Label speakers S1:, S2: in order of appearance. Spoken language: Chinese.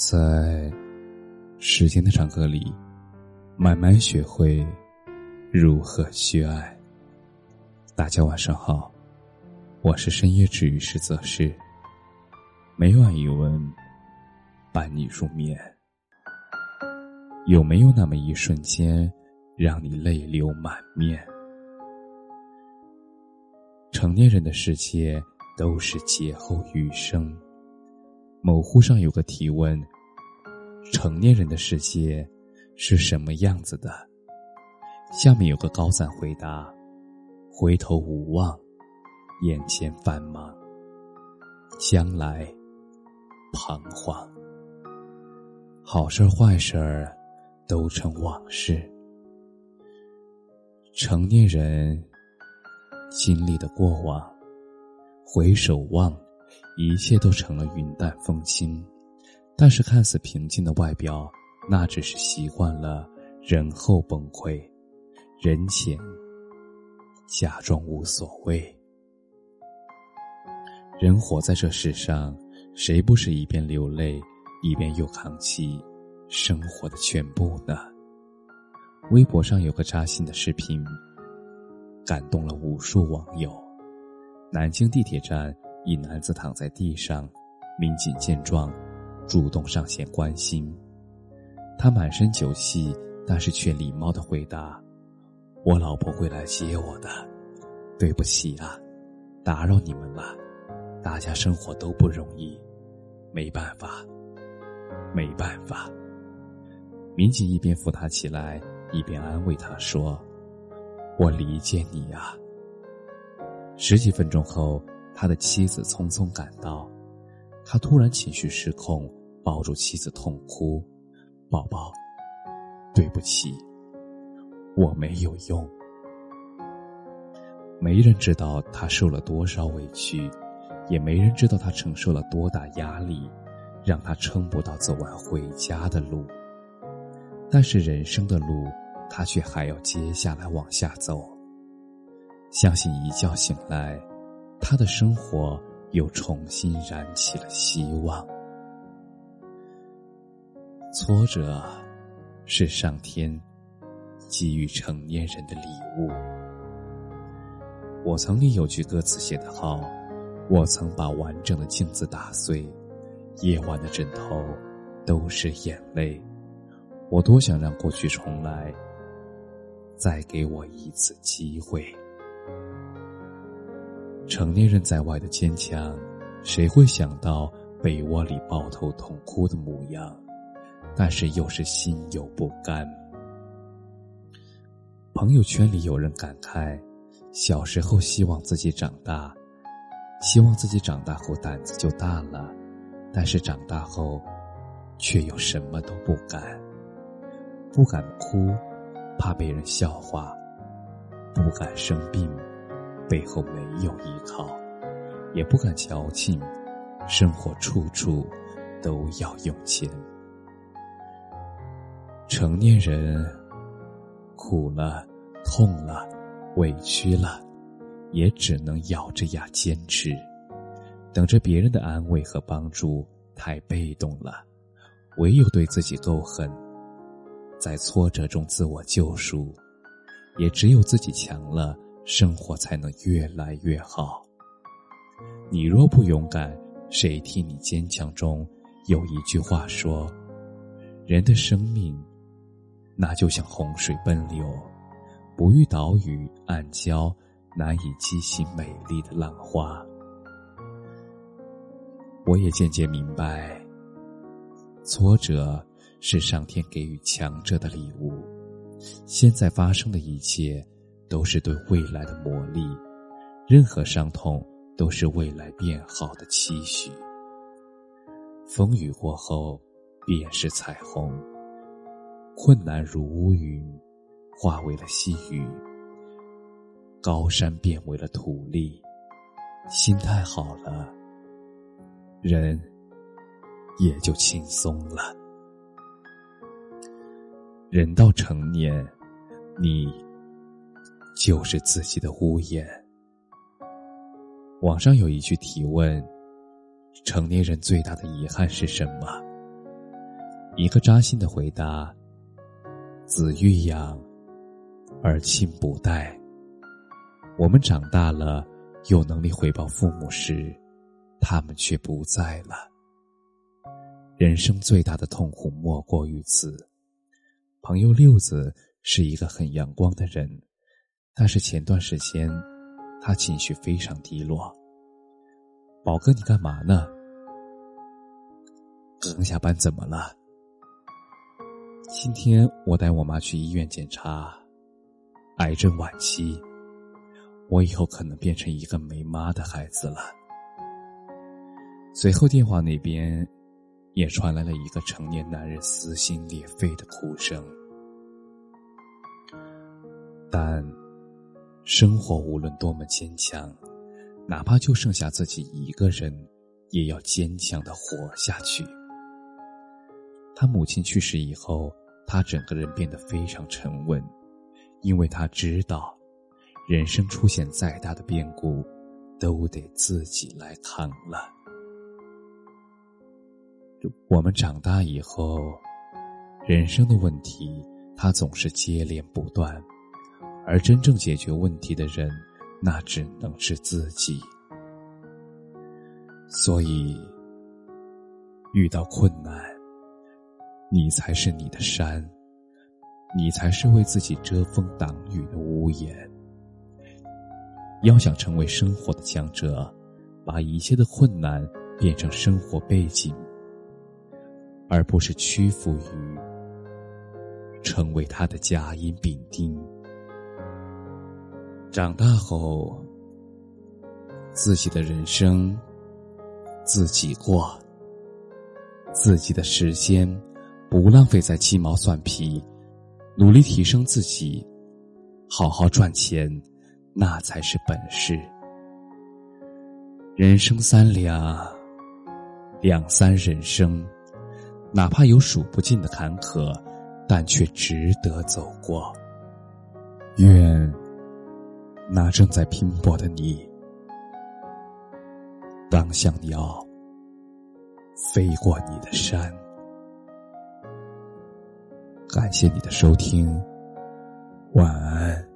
S1: 在时间的长河里，慢慢学会如何去爱。大家晚上好，我是深夜治愈师泽师。每晚一文伴你入眠。有没有那么一瞬间，让你泪流满面？成年人的世界都是劫后余生。某乎上有个提问：成年人的世界是什么样子的？下面有个高赞回答：回头无望，眼前繁忙，将来彷徨。好事坏事都成往事。成年人经历的过往，回首望。一切都成了云淡风轻，但是看似平静的外表，那只是习惯了人后崩溃，人前假装无所谓。人活在这世上，谁不是一边流泪，一边又扛起生活的全部呢？微博上有个扎心的视频，感动了无数网友。南京地铁站。一男子躺在地上，民警见状，主动上前关心。他满身酒气，但是却礼貌的回答：“我老婆会来接我的，对不起啊，打扰你们了。大家生活都不容易，没办法，没办法。”民警一边扶他起来，一边安慰他说：“我理解你啊。”十几分钟后。他的妻子匆匆赶到，他突然情绪失控，抱住妻子痛哭：“宝宝，对不起，我没有用。”没人知道他受了多少委屈，也没人知道他承受了多大压力，让他撑不到走完回家的路。但是人生的路，他却还要接下来往下走。相信一觉醒来。他的生活又重新燃起了希望。挫折是上天给予成年人的礼物。我曾经有句歌词写得好：“我曾把完整的镜子打碎，夜晚的枕头都是眼泪。我多想让过去重来，再给我一次机会。”成年人在外的坚强，谁会想到被窝里抱头痛哭的模样？但是又是心有不甘。朋友圈里有人感慨：小时候希望自己长大，希望自己长大后胆子就大了；但是长大后，却又什么都不敢。不敢哭，怕被人笑话；不敢生病。背后没有依靠，也不敢矫情，生活处处都要用钱。成年人苦了、痛了、委屈了，也只能咬着牙坚持，等着别人的安慰和帮助。太被动了，唯有对自己够狠，在挫折中自我救赎。也只有自己强了。生活才能越来越好。你若不勇敢，谁替你坚强？中有一句话说：“人的生命，那就像洪水奔流，不遇岛屿暗礁，难以激起美丽的浪花。”我也渐渐明白，挫折是上天给予强者的礼物。现在发生的一切。都是对未来的磨砺，任何伤痛都是未来变好的期许。风雨过后，便是彩虹。困难如乌云，化为了细雨；高山变为了土砾。心态好了，人也就轻松了。人到成年，你。就是自己的屋檐。网上有一句提问：成年人最大的遗憾是什么？一个扎心的回答：“子欲养，而亲不待。”我们长大了，有能力回报父母时，他们却不在了。人生最大的痛苦莫过于此。朋友六子是一个很阳光的人，但是前段时间，他情绪非常低落。宝哥，你干嘛呢？刚下班怎么了？今天我带我妈去医院检查，癌症晚期。我以后可能变成一个没妈的孩子了。随后电话那边也传来了一个成年男人撕心裂肺的哭声。但生活无论多么坚强，哪怕就剩下自己一个人，也要坚强的活下去。他母亲去世以后，他整个人变得非常沉稳，因为他知道。人生出现再大的变故，都得自己来扛了。我们长大以后，人生的问题，它总是接连不断，而真正解决问题的人，那只能是自己。所以，遇到困难，你才是你的山，你才是为自己遮风挡雨的屋檐。要想成为生活的强者，把一切的困难变成生活背景，而不是屈服于成为他的甲乙丙丁。长大后，自己的人生自己过，自己的时间不浪费在鸡毛蒜皮，努力提升自己，好好赚钱。那才是本事。人生三两，两三人生，哪怕有数不尽的坎坷，但却值得走过。愿那正在拼搏的你，当像鸟飞过你的山。感谢你的收听，晚安。